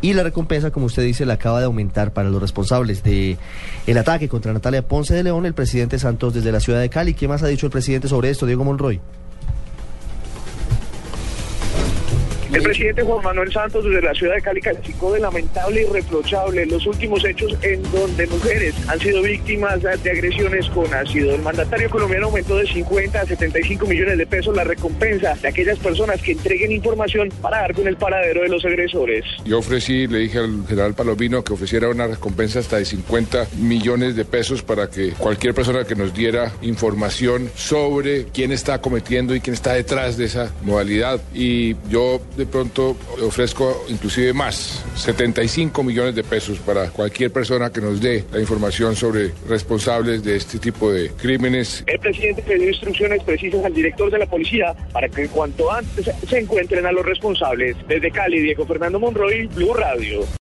Y la recompensa, como usted dice, la acaba de aumentar para los responsables de el ataque contra Natalia Ponce de León, el presidente Santos desde la ciudad de Cali. ¿Qué más ha dicho el presidente sobre esto, Diego Monroy? El presidente Juan Manuel Santos desde la ciudad de Cali calificó de lamentable y reprochable los últimos hechos en donde mujeres han sido víctimas de agresiones con ácido. El mandatario colombiano aumentó de 50 a 75 millones de pesos la recompensa de aquellas personas que entreguen información para dar con el paradero de los agresores. Yo ofrecí, le dije al general Palomino que ofreciera una recompensa hasta de 50 millones de pesos para que cualquier persona que nos diera información sobre quién está cometiendo y quién está detrás de esa modalidad. Y yo de pronto ofrezco inclusive más, 75 millones de pesos para cualquier persona que nos dé la información sobre responsables de este tipo de crímenes. El presidente le dio instrucciones precisas al director de la policía para que cuanto antes se encuentren a los responsables. Desde Cali, Diego Fernando Monroy, Blue Radio.